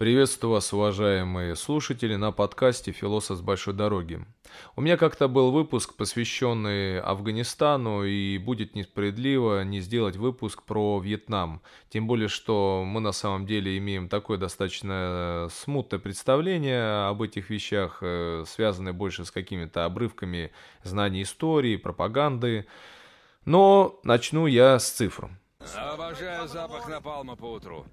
Приветствую вас, уважаемые слушатели, на подкасте «Философ с большой дороги». У меня как-то был выпуск, посвященный Афганистану, и будет несправедливо не сделать выпуск про Вьетнам. Тем более, что мы на самом деле имеем такое достаточно смутное представление об этих вещах, э, связанное больше с какими-то обрывками знаний истории, пропаганды. Но начну я с цифр. Обожаю запах напалма по утру.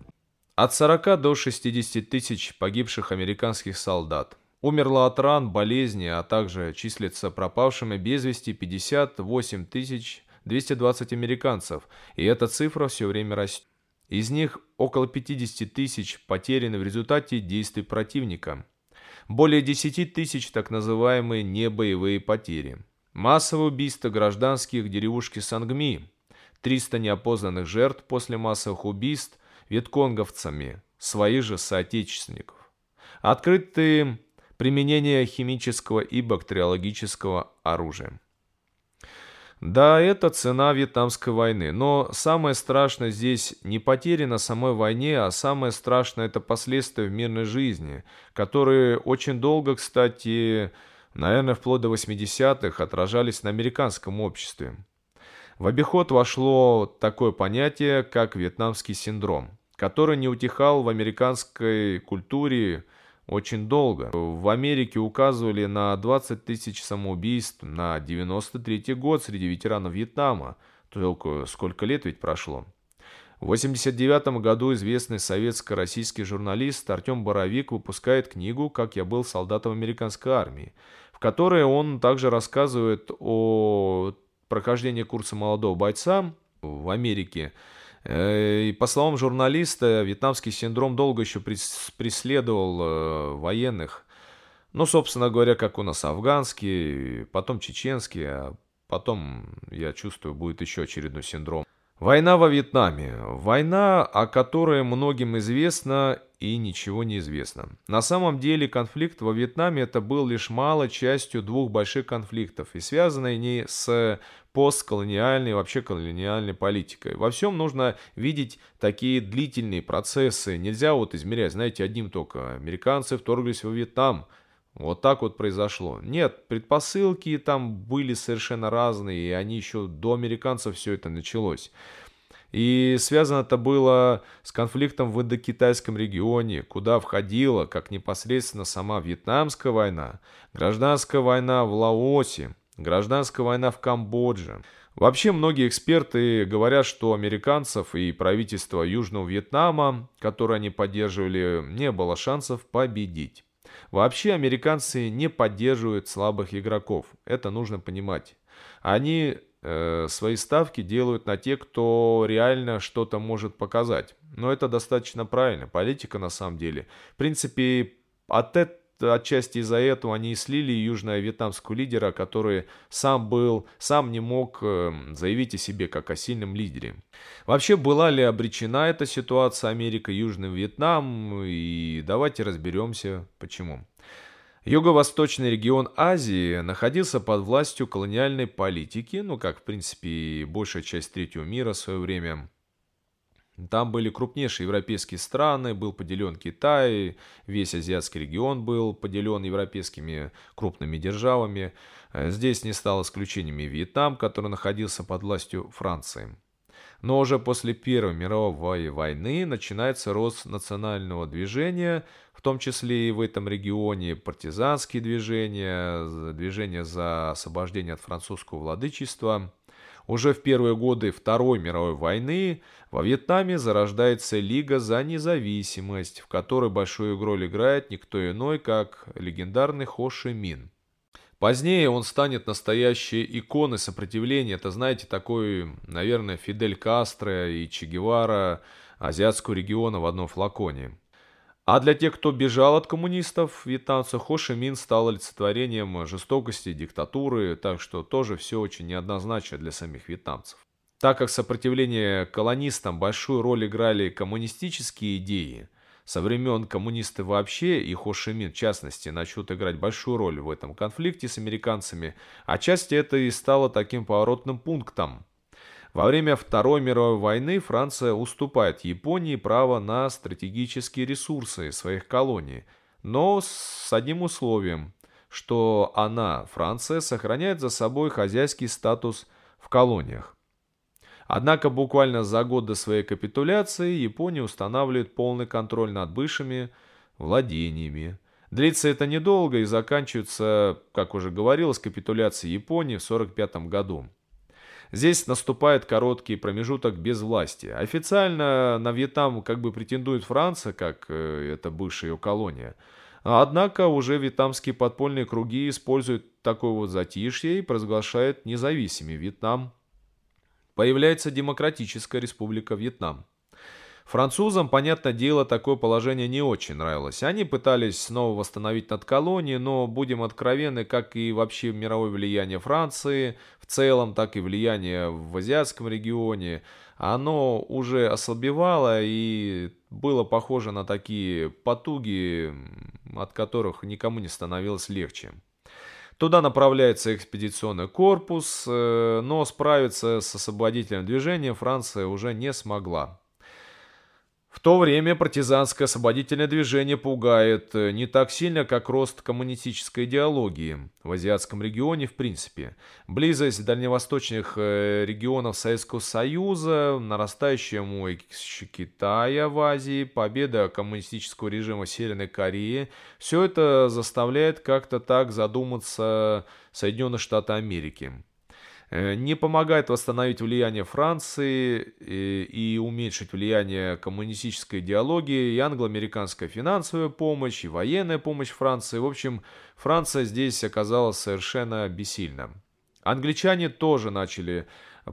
От 40 до 60 тысяч погибших американских солдат. Умерло от ран, болезни, а также числится пропавшими без вести 58 тысяч 220 американцев, и эта цифра все время растет. Из них около 50 тысяч потеряны в результате действий противника. Более 10 тысяч так называемые небоевые потери. Массовые убийства гражданских в деревушке Сангми. 300 неопознанных жертв после массовых убийств – вьетконговцами своих же соотечественников. Открыты применение химического и бактериологического оружия. Да, это цена Вьетнамской войны, но самое страшное здесь не потери на самой войне, а самое страшное это последствия в мирной жизни, которые очень долго, кстати, наверное, вплоть до 80-х отражались на американском обществе. В обиход вошло такое понятие, как вьетнамский синдром который не утихал в американской культуре очень долго. В Америке указывали на 20 тысяч самоубийств на 93 год среди ветеранов Вьетнама. Только сколько лет ведь прошло. В 1989 году известный советско-российский журналист Артем Боровик выпускает книгу «Как я был солдатом американской армии», в которой он также рассказывает о прохождении курса молодого бойца в Америке – и по словам журналиста, вьетнамский синдром долго еще преследовал э, военных. Ну, собственно говоря, как у нас афганский, потом чеченский, а потом, я чувствую, будет еще очередной синдром. Война во Вьетнаме. Война, о которой многим известно и ничего не известно. На самом деле конфликт во Вьетнаме это был лишь малой частью двух больших конфликтов и связанной не с постколониальной, вообще колониальной политикой. Во всем нужно видеть такие длительные процессы. Нельзя вот измерять, знаете, одним только. Американцы вторглись во Вьетнам, вот так вот произошло. Нет, предпосылки там были совершенно разные, и они еще до американцев все это началось. И связано это было с конфликтом в Индокитайском регионе, куда входила как непосредственно сама Вьетнамская война, гражданская война в Лаосе, гражданская война в Камбодже. Вообще многие эксперты говорят, что американцев и правительства Южного Вьетнама, которые они поддерживали, не было шансов победить. Вообще американцы не поддерживают слабых игроков. Это нужно понимать. Они э, свои ставки делают на те, кто реально что-то может показать. Но это достаточно правильно. Политика на самом деле. В принципе, от этого отчасти из-за этого они и слили южно-вьетнамского лидера, который сам был, сам не мог эм, заявить о себе как о сильном лидере. Вообще, была ли обречена эта ситуация Америка, Южный Вьетнам? И давайте разберемся, почему. Юго-восточный регион Азии находился под властью колониальной политики, ну как, в принципе, большая часть третьего мира в свое время – там были крупнейшие европейские страны, был поделен Китай, весь азиатский регион был поделен европейскими крупными державами. Э, здесь не стал исключением и Вьетнам, который находился под властью Франции. Но уже после Первой мировой войны начинается рост национального движения, в том числе и в этом регионе партизанские движения, движения за освобождение от французского владычества – уже в первые годы Второй мировой войны во Вьетнаме зарождается Лига за независимость, в которой большую роль играет никто иной, как легендарный Хо Ши Мин. Позднее он станет настоящей иконой сопротивления. Это, знаете, такой, наверное, Фидель Кастро и Че Гевара азиатского региона в одном флаконе. А для тех, кто бежал от коммунистов, вьетнамцев, Хо Ши Мин стал олицетворением жестокости, диктатуры, так что тоже все очень неоднозначно для самих вьетнамцев. Так как сопротивление колонистам большую роль играли коммунистические идеи, со времен коммунисты вообще и Хо Ши Мин в частности начнут играть большую роль в этом конфликте с американцами, отчасти это и стало таким поворотным пунктом. Во время Второй мировой войны Франция уступает Японии право на стратегические ресурсы своих колоний, но с одним условием, что она, Франция, сохраняет за собой хозяйский статус в колониях. Однако буквально за год до своей капитуляции Япония устанавливает полный контроль над бывшими владениями. Длится это недолго и заканчивается, как уже говорилось, капитуляцией Японии в 1945 году. Здесь наступает короткий промежуток без власти. Официально на Вьетнам как бы претендует Франция, как э, это бывшая ее колония. Однако уже вьетнамские подпольные круги используют такое вот затишье и провозглашают независимый Вьетнам. Появляется Демократическая Республика Вьетнам. Французам, понятное дело, такое положение не очень нравилось. Они пытались снова восстановить надколонии, но, будем откровенны, как и вообще мировое влияние Франции целом, так и влияние в азиатском регионе, оно уже ослабевало и было похоже на такие потуги, от которых никому не становилось легче. Туда направляется экспедиционный корпус, э, но справиться с освободительным движением Франция уже не смогла. В то время партизанское освободительное движение пугает э, не так сильно, как рост коммунистической идеологии в азиатском регионе в принципе. Близость дальневосточных э, регионов Советского Союза, нарастающая мощь Китая в Азии, победа коммунистического режима Северной Кореи – все это заставляет как-то так задуматься Соединенные Штаты Америки. Э, не помогает восстановить влияние Франции и, и уменьшить влияние коммунистической идеологии, и англо-американская финансовая помощь, и военная помощь Франции. В общем, Франция здесь оказалась совершенно бессильна. Англичане тоже начали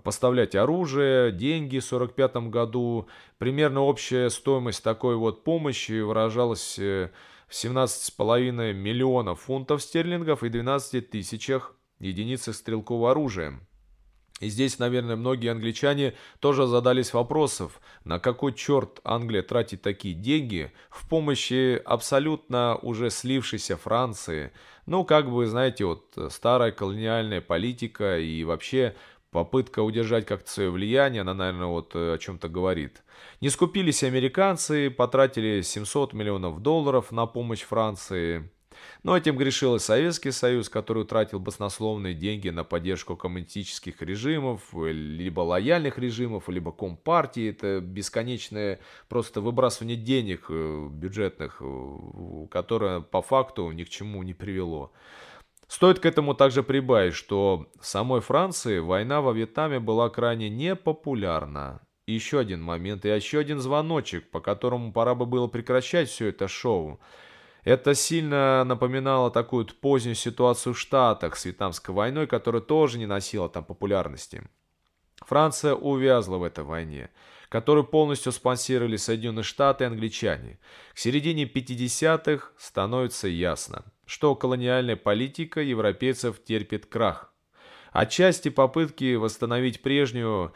поставлять оружие, деньги в 1945 году. Примерно общая стоимость такой вот помощи выражалась э, в 17,5 миллионов фунтов стерлингов и 12 тысячах единицах стрелкового оружия. И здесь, наверное, многие англичане тоже задались вопросов, на какой черт Англия тратит такие деньги в помощи абсолютно уже слившейся Франции. Ну, как бы, знаете, вот старая колониальная политика и вообще попытка удержать как-то свое влияние, она, наверное, вот о чем-то говорит. Не скупились американцы, потратили 700 миллионов долларов на помощь Франции. Но этим грешил и Советский Союз, который утратил баснословные деньги на поддержку коммунистических режимов, либо лояльных режимов, либо компартии. Это бесконечное просто выбрасывание денег э, бюджетных, э, которое по факту ни к чему не привело. Стоит к этому также прибавить, что в самой Франции война во Вьетнаме была крайне непопулярна. Еще один момент, и еще один звоночек, по которому пора бы было прекращать все это шоу – это сильно напоминало такую позднюю ситуацию в Штатах с Вьетнамской войной, которая тоже не носила там популярности. Франция увязла в этой войне, которую полностью спонсировали Соединенные Штаты и англичане. К середине 50-х становится ясно, что колониальная политика европейцев терпит крах. Отчасти попытки восстановить прежнюю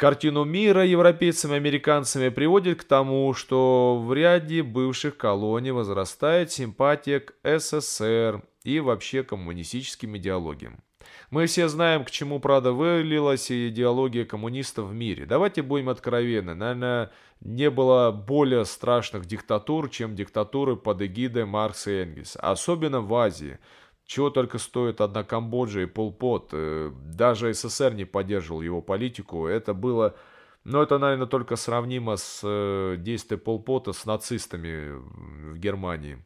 Картину мира европейцами и американцами приводит к тому, что в ряде бывших колоний возрастает симпатия к СССР и вообще коммунистическим идеологиям. Мы все знаем, к чему, правда, вылилась идеология коммунистов в мире. Давайте будем откровенны. Наверное, не было более страшных диктатур, чем диктатуры под эгидой Маркса и Энгельса. Особенно в Азии. Чего только стоит одна Камбоджа и Полпот. Э, даже СССР не поддерживал его политику. Это было... Но это, наверное, только сравнимо с э, действием Полпота с нацистами в Германии.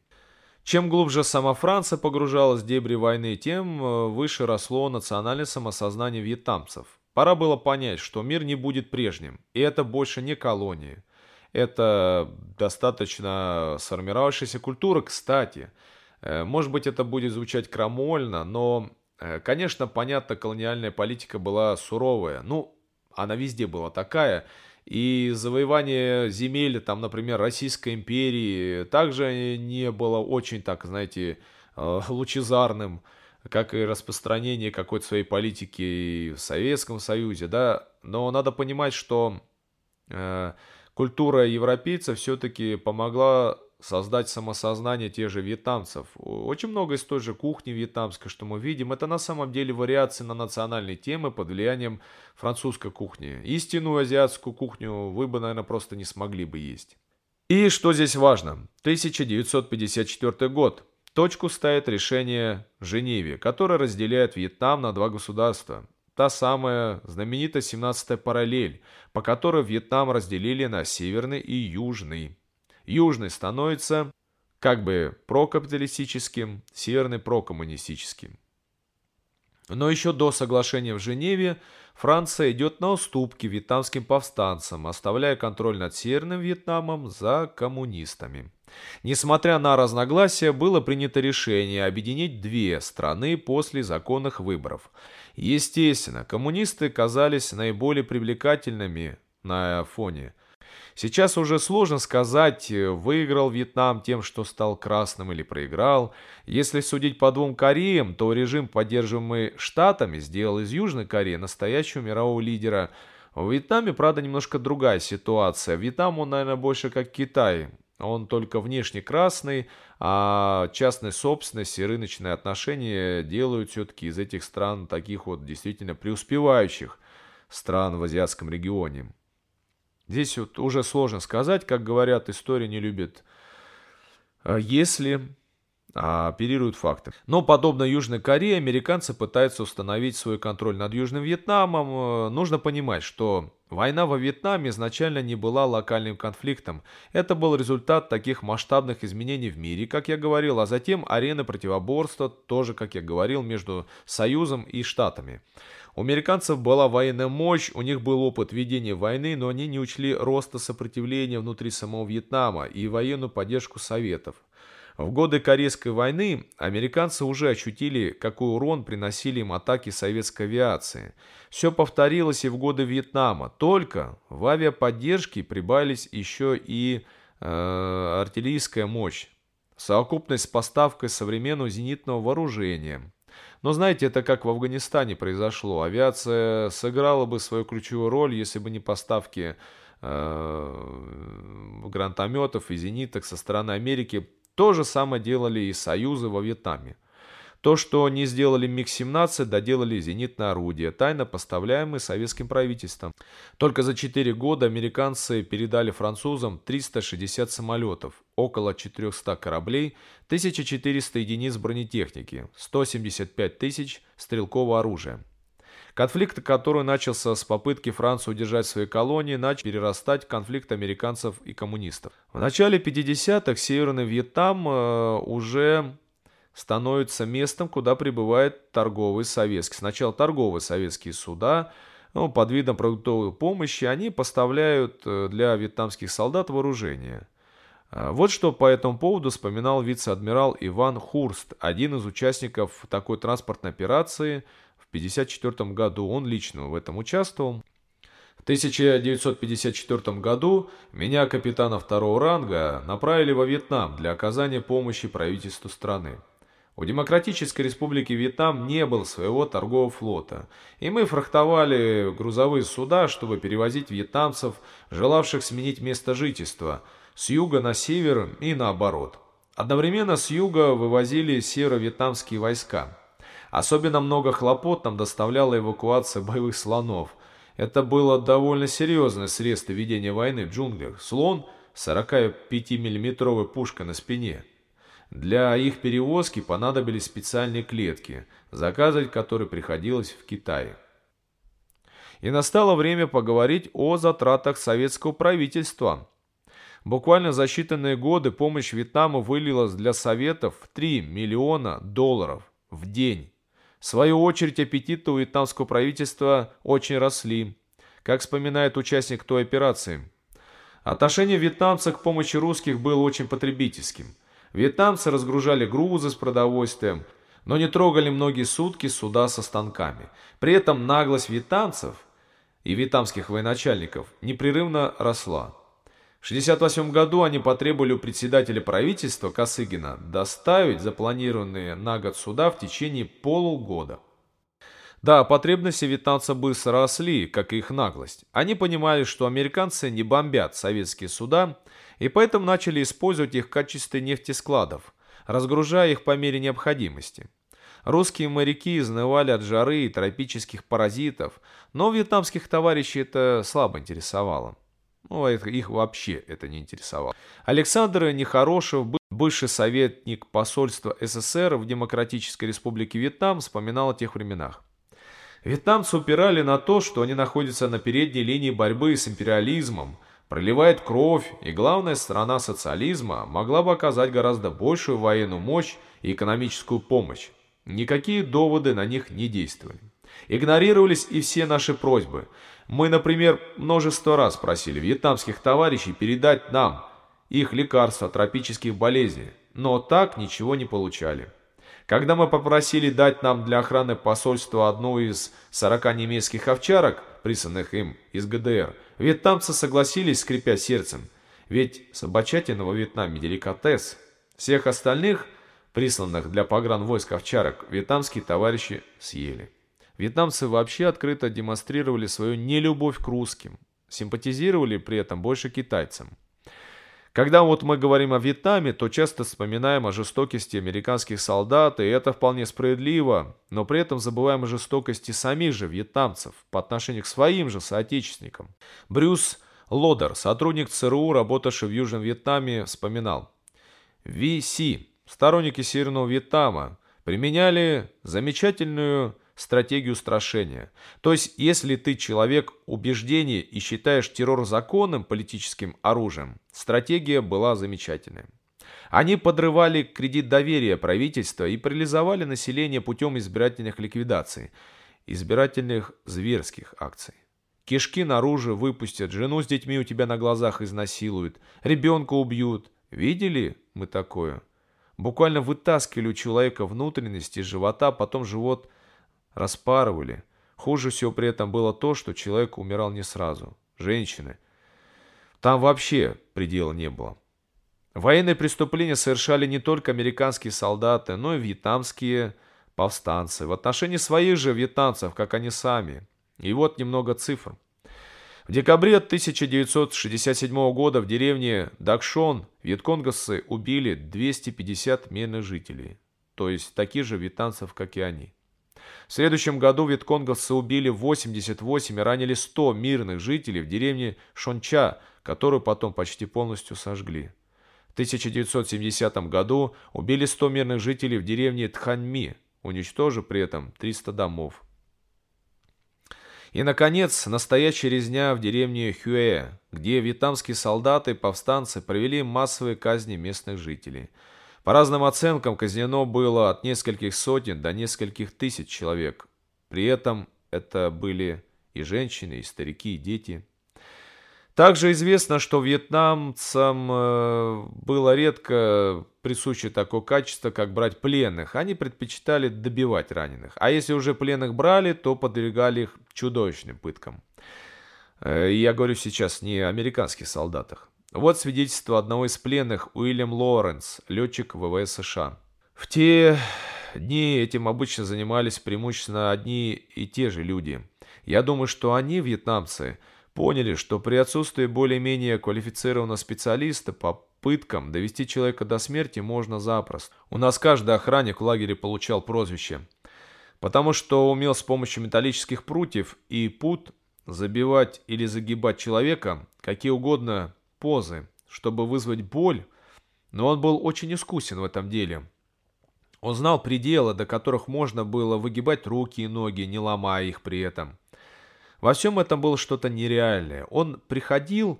Чем глубже сама Франция погружалась в дебри войны, тем э, выше росло национальное самосознание вьетнамцев. Пора было понять, что мир не будет прежним, и это больше не колонии. Это достаточно сформировавшаяся культура, кстати – может быть, это будет звучать крамольно, но, э, конечно, понятно, колониальная политика была суровая. Ну, она везде была такая. И завоевание земель, там, например, Российской империи также не было очень, так, знаете, э, лучезарным, как и распространение какой-то своей политики в Советском Союзе, да. Но надо понимать, что э, культура европейцев все-таки помогла создать самосознание тех же вьетнамцев. Очень много из той же кухни вьетнамской, что мы видим, это на самом деле вариации на национальные темы под влиянием французской кухни. Истинную азиатскую кухню вы бы, наверное, просто не смогли бы есть. И что здесь важно? 1954 год. Точку ставит решение Женеве, которое разделяет Вьетнам на два государства. Та самая знаменитая 17-я параллель, по которой Вьетнам разделили на северный и южный. Южный становится как бы прокапиталистическим, северный прокоммунистическим. Но еще до соглашения в Женеве Франция идет на уступки вьетнамским повстанцам, оставляя контроль над Северным Вьетнамом за коммунистами. Несмотря на разногласия, было принято решение объединить две страны после законных выборов. Естественно, коммунисты казались наиболее привлекательными на фоне – Сейчас уже сложно сказать, э, выиграл Вьетнам тем, что стал красным или проиграл. Если судить по двум Кореям, то режим, поддерживаемый Штатами, сделал из Южной Кореи настоящего мирового лидера. В Вьетнаме, правда, немножко другая ситуация. Вьетнам, он, наверное, больше как Китай. Он только внешне красный, а частная собственность и рыночные отношения делают все-таки из этих стран таких вот действительно преуспевающих стран в азиатском регионе. Здесь вот уже сложно сказать, как говорят, история не любит, а если а оперируют факты. Но, подобно Южной Корее, американцы пытаются установить свой контроль над Южным Вьетнамом. Э, нужно понимать, что война во Вьетнаме изначально не была локальным конфликтом. Это был результат таких масштабных изменений в мире, как я говорил, а затем арены противоборства, тоже, как я говорил, между Союзом и Штатами. У американцев была военная мощь, у них был опыт ведения войны, но они не учли роста сопротивления внутри самого Вьетнама и военную поддержку Советов. В годы Корейской войны американцы уже ощутили, какой урон приносили им атаки советской авиации. Все повторилось и в годы Вьетнама, только в авиаподдержке прибавились еще и э, артиллерийская мощь. Совокупность с поставкой современного зенитного вооружения – но знаете, это как в Афганистане произошло. Авиация сыграла бы свою ключевую роль, если бы не поставки э, гранатометов и зениток со стороны Америки. То же самое делали и союзы во Вьетнаме. То, что не сделали МиГ-17, доделали зенитное орудие, тайно поставляемые советским правительством. Только за 4 года американцы передали французам 360 самолетов, около 400 кораблей, 1400 единиц бронетехники, 175 тысяч стрелкового оружия. Конфликт, который начался с попытки Франции удержать свои колонии, начал перерастать в конфликт американцев и коммунистов. В начале 50-х Северный Вьетнам э, уже становится местом, куда прибывает торговый советский. Сначала торговые советские суда, ну, под видом продуктовой помощи, они поставляют э, для вьетнамских солдат вооружение. А, вот что по этому поводу вспоминал вице-адмирал Иван Хурст, один из участников такой транспортной операции 1954 году. Он лично в этом участвовал. В 1954 году меня, капитана второго ранга, направили во Вьетнам для оказания помощи правительству страны. У Демократической Республики Вьетнам не было своего торгового флота, и мы фрахтовали грузовые суда, чтобы перевозить вьетнамцев, желавших сменить место жительства, с юга на север и наоборот. Одновременно с юга вывозили северо-вьетнамские войска. Особенно много хлопот нам доставляла эвакуация боевых слонов. Это было довольно серьезное средство ведения войны в джунглях. Слон – 45-миллиметровая пушка на спине – для их перевозки понадобились специальные клетки, заказывать которые приходилось в Китае. И настало время поговорить о затратах советского правительства. Буквально за считанные годы помощь Вьетнаму вылилась для Советов в 3 миллиона долларов в день. В свою очередь аппетиты у вьетнамского правительства очень росли, как вспоминает участник той операции. Отношение вьетнамца к помощи русских было очень потребительским – Вьетнамцы разгружали грузы с продовольствием, но не трогали многие сутки суда со станками. При этом наглость вьетнамцев и вьетнамских военачальников непрерывно росла. В 1968 году они потребовали у председателя правительства Косыгина доставить запланированные на год суда в течение полугода. Да, потребности вьетнамцев быстро росли, как и их наглость. Они понимали, что американцы не бомбят советские суда, и поэтому начали использовать их в качестве нефтескладов, разгружая их по мере необходимости. Русские моряки изнывали от жары и тропических паразитов, но вьетнамских товарищей это слабо интересовало. Ну, их вообще это не интересовало. Александр Нехорошев, бывший советник посольства СССР в Демократической Республике Вьетнам, вспоминал о тех временах. Вьетнамцы упирали на то, что они находятся на передней линии борьбы с империализмом, проливает кровь, и главная страна социализма могла бы оказать гораздо большую военную мощь и экономическую помощь. Никакие доводы на них не действовали. Игнорировались и все наши просьбы. Мы, например, множество раз просили вьетнамских товарищей передать нам их лекарства от тропических болезней, но так ничего не получали. Когда мы попросили дать нам для охраны посольства одну из 40 немецких овчарок, присланных им из ГДР, вьетнамцы согласились, скрипя сердцем. Ведь собачатина во Вьетнаме деликатес. Всех остальных, присланных для погранвойск овчарок, вьетнамские товарищи съели. Вьетнамцы вообще открыто демонстрировали свою нелюбовь к русским, симпатизировали при этом больше китайцам. Когда вот мы говорим о Вьетнаме, то часто вспоминаем о жестокости американских солдат, и это вполне справедливо, но при этом забываем о жестокости самих же вьетнамцев по отношению к своим же соотечественникам. Брюс Лодер, сотрудник ЦРУ, работавший в Южном Вьетнаме, вспоминал. VC, сторонники Северного Вьетнама, применяли замечательную стратегию страшения. То есть, если ты человек убеждения и считаешь террор законным политическим оружием, стратегия была замечательная. Они подрывали кредит доверия правительства и парализовали население путем избирательных ликвидаций, избирательных зверских акций. Кишки наружу выпустят, жену с детьми у тебя на глазах изнасилуют, ребенка убьют. Видели мы такое? Буквально вытаскивали у человека внутренности из живота, потом живот распарывали. Хуже всего при этом было то, что человек умирал не сразу. Женщины. Там вообще предела не было. Военные преступления совершали не только американские солдаты, но и вьетнамские повстанцы. В отношении своих же вьетнамцев, как они сами. И вот немного цифр. В декабре 1967 года в деревне Дакшон вьетконгасы убили 250 мирных жителей, то есть таких же вьетнамцев, как и они. В следующем году вьетконговцы убили 88 и ранили 100 мирных жителей в деревне Шонча, которую потом почти полностью сожгли. В 1970 году убили 100 мирных жителей в деревне Тханьми, уничтожив при этом 300 домов. И, наконец, настоящая резня в деревне Хюэ, где вьетнамские солдаты и повстанцы провели массовые казни местных жителей – по разным оценкам, казнено было от нескольких сотен до нескольких тысяч человек. При этом это были и женщины, и старики, и дети. Также известно, что вьетнамцам э, было редко присуще такое качество, как брать пленных. Они предпочитали добивать раненых. А если уже пленных брали, то подвергали их чудовищным пыткам. Э, я говорю сейчас не о американских солдатах. Вот свидетельство одного из пленных, Уильям Лоренс, летчик ВВС США. В те дни этим обычно занимались преимущественно одни и те же люди. Я думаю, что они, вьетнамцы, поняли, что при отсутствии более-менее квалифицированного специалиста по пыткам довести человека до смерти можно запросто. У нас каждый охранник в лагере получал прозвище, потому что умел с помощью металлических прутьев и пут забивать или загибать человека, какие угодно позы, чтобы вызвать боль, но он был очень искусен в этом деле. Он знал пределы, до которых можно было выгибать руки и ноги, не ломая их при этом. Во всем этом было что-то нереальное. Он приходил,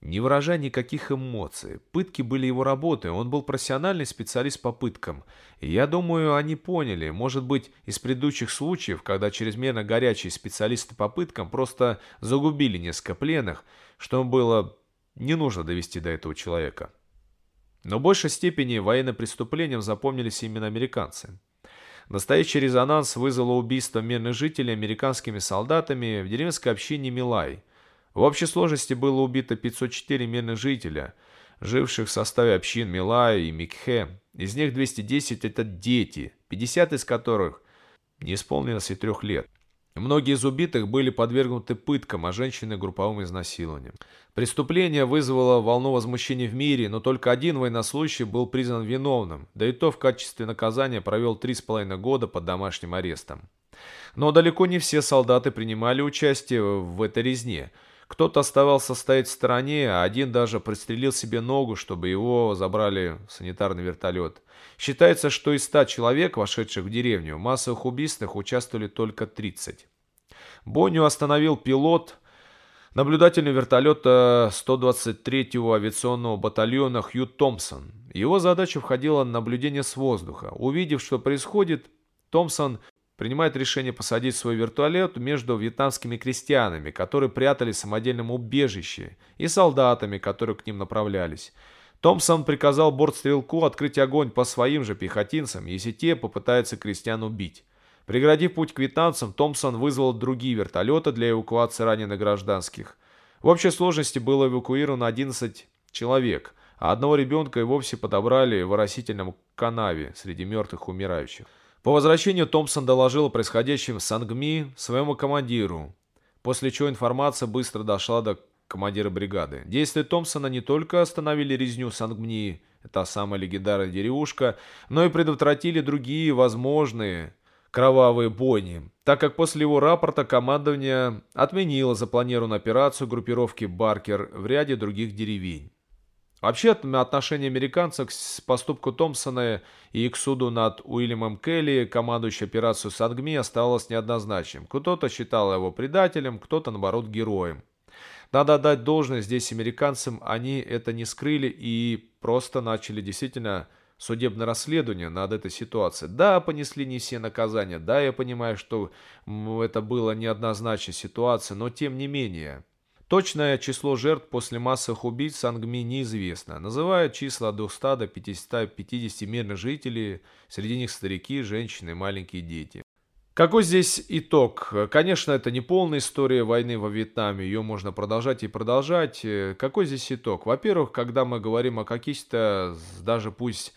не выражая никаких эмоций. Пытки были его работой, он был профессиональный специалист по пыткам. И я думаю, они поняли, может быть, из предыдущих случаев, когда чрезмерно горячие специалисты по пыткам просто загубили несколько пленных, что было не нужно довести до этого человека. Но в большей степени военным преступлением запомнились именно американцы. Настоящий резонанс вызвало убийство мирных жителей американскими солдатами в деревенской общине Милай. В общей сложности было убито 504 мирных жителя, живших в составе общин Милай и Микхе. Из них 210 это дети, 50 из которых не исполнилось и трех лет. Многие из убитых были подвергнуты пыткам, а женщины – групповым изнасилованиям. Преступление вызвало волну возмущения в мире, но только один военнослужащий был признан виновным, да и то в качестве наказания провел три с половиной года под домашним арестом. Но далеко не все солдаты принимали участие в этой резне. Кто-то оставался стоять в стороне, а один даже пристрелил себе ногу, чтобы его забрали в санитарный вертолет. Считается, что из 100 человек, вошедших в деревню, в массовых убийствах участвовали только 30. Боню остановил пилот, наблюдательный вертолета 123-го авиационного батальона Хью Томпсон. Его задача входила наблюдение с воздуха. Увидев, что происходит, Томпсон принимает решение посадить свой вертолет между вьетнамскими крестьянами, которые прятались в самодельном убежище, и солдатами, которые к ним направлялись. Томпсон приказал бортстрелку открыть огонь по своим же пехотинцам, если те попытаются крестьян убить. Преградив путь к вьетнамцам, Томпсон вызвал другие вертолеты для эвакуации раненых гражданских. В общей сложности было эвакуировано 11 человек, а одного ребенка и вовсе подобрали в оросительном канаве среди мертвых умирающих. По возвращению Томпсон доложил о происходящем Сангми своему командиру, после чего информация быстро дошла до командира бригады. Действия Томпсона не только остановили резню Сангми, это самая легендарная деревушка, но и предотвратили другие возможные кровавые бойни, так как после его рапорта командование отменило запланированную операцию группировки «Баркер» в ряде других деревень. Вообще, отношение американцев к поступку Томпсона и к суду над Уильямом Келли, командующий операцию Сангми, оставалось неоднозначным. Кто-то считал его предателем, кто-то, наоборот, героем. Надо отдать должное здесь американцам, они это не скрыли и просто начали действительно судебное расследование над этой ситуацией. Да, понесли не все наказания, да, я понимаю, что это была неоднозначная ситуация, но тем не менее... Точное число жертв после массовых убийств Сангми неизвестно. Называют числа от 200 до 550 мирных жителей, среди них старики, женщины, маленькие дети. Какой здесь итог? Конечно, это не полная история войны во Вьетнаме, ее можно продолжать и продолжать. Какой здесь итог? Во-первых, когда мы говорим о каких-то, даже пусть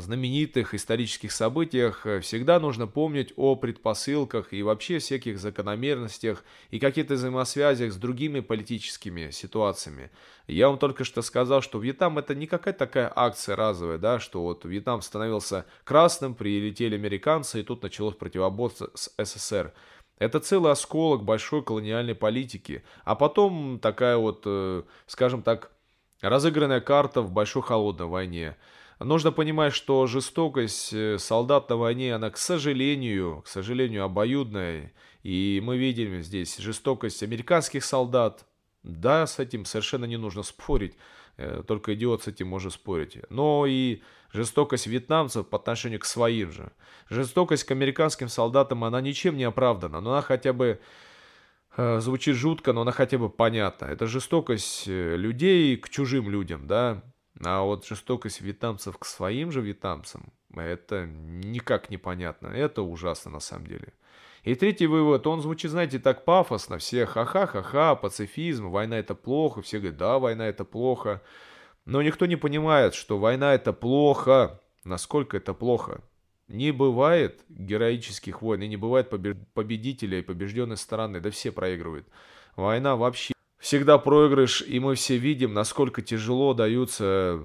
знаменитых исторических событиях э, всегда нужно помнить о предпосылках и вообще всяких закономерностях и каких-то взаимосвязях с другими политическими ситуациями. Я вам только что сказал, что Вьетнам это не какая-то такая акция разовая, да, что вот Вьетнам становился красным, прилетели американцы и тут началось противоборство с СССР. Это целый осколок большой колониальной политики, а потом такая вот, э, скажем так, разыгранная карта в большой холодной войне – Нужно понимать, что жестокость э, солдат на войне, она, к сожалению, к сожалению, обоюдная. И мы видим здесь жестокость американских солдат. Да, с этим совершенно не нужно спорить. Э, только идиот с этим может спорить. Но и жестокость вьетнамцев по отношению к своим же. Жестокость к американским солдатам, она ничем не оправдана. Но она хотя бы э, звучит жутко, но она хотя бы понятна. Это жестокость людей к чужим людям, да. А вот жестокость вьетнамцев к своим же вьетнамцам, это никак непонятно. Это ужасно на самом деле. И третий вывод, он звучит, знаете, так пафосно. Все ха-ха-ха-ха, пацифизм, война это плохо. Все говорят, да, война это плохо. Но никто не понимает, что война это плохо. Насколько это плохо. Не бывает героических войн, и не бывает победителя и побежденной стороны. Да все проигрывают. Война вообще всегда проигрыш, и мы все видим, насколько тяжело даются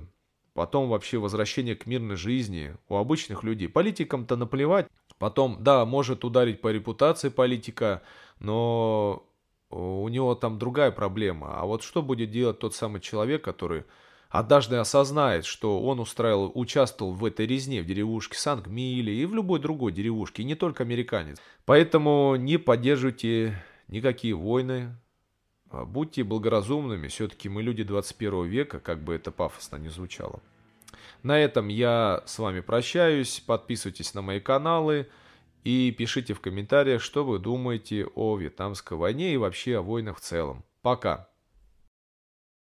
потом вообще возвращение к мирной жизни у обычных людей. Политикам-то наплевать. Потом, да, может ударить по репутации политика, но у него там другая проблема. А вот что будет делать тот самый человек, который однажды осознает, что он устраивал, участвовал в этой резне в деревушке Сангмиле и в любой другой деревушке, и не только американец. Поэтому не поддерживайте никакие войны, будьте благоразумными, все-таки мы люди 21 века, как бы это пафосно не звучало. На этом я с вами прощаюсь, подписывайтесь на мои каналы и пишите в комментариях, что вы думаете о Вьетнамской войне и вообще о войнах в целом. Пока!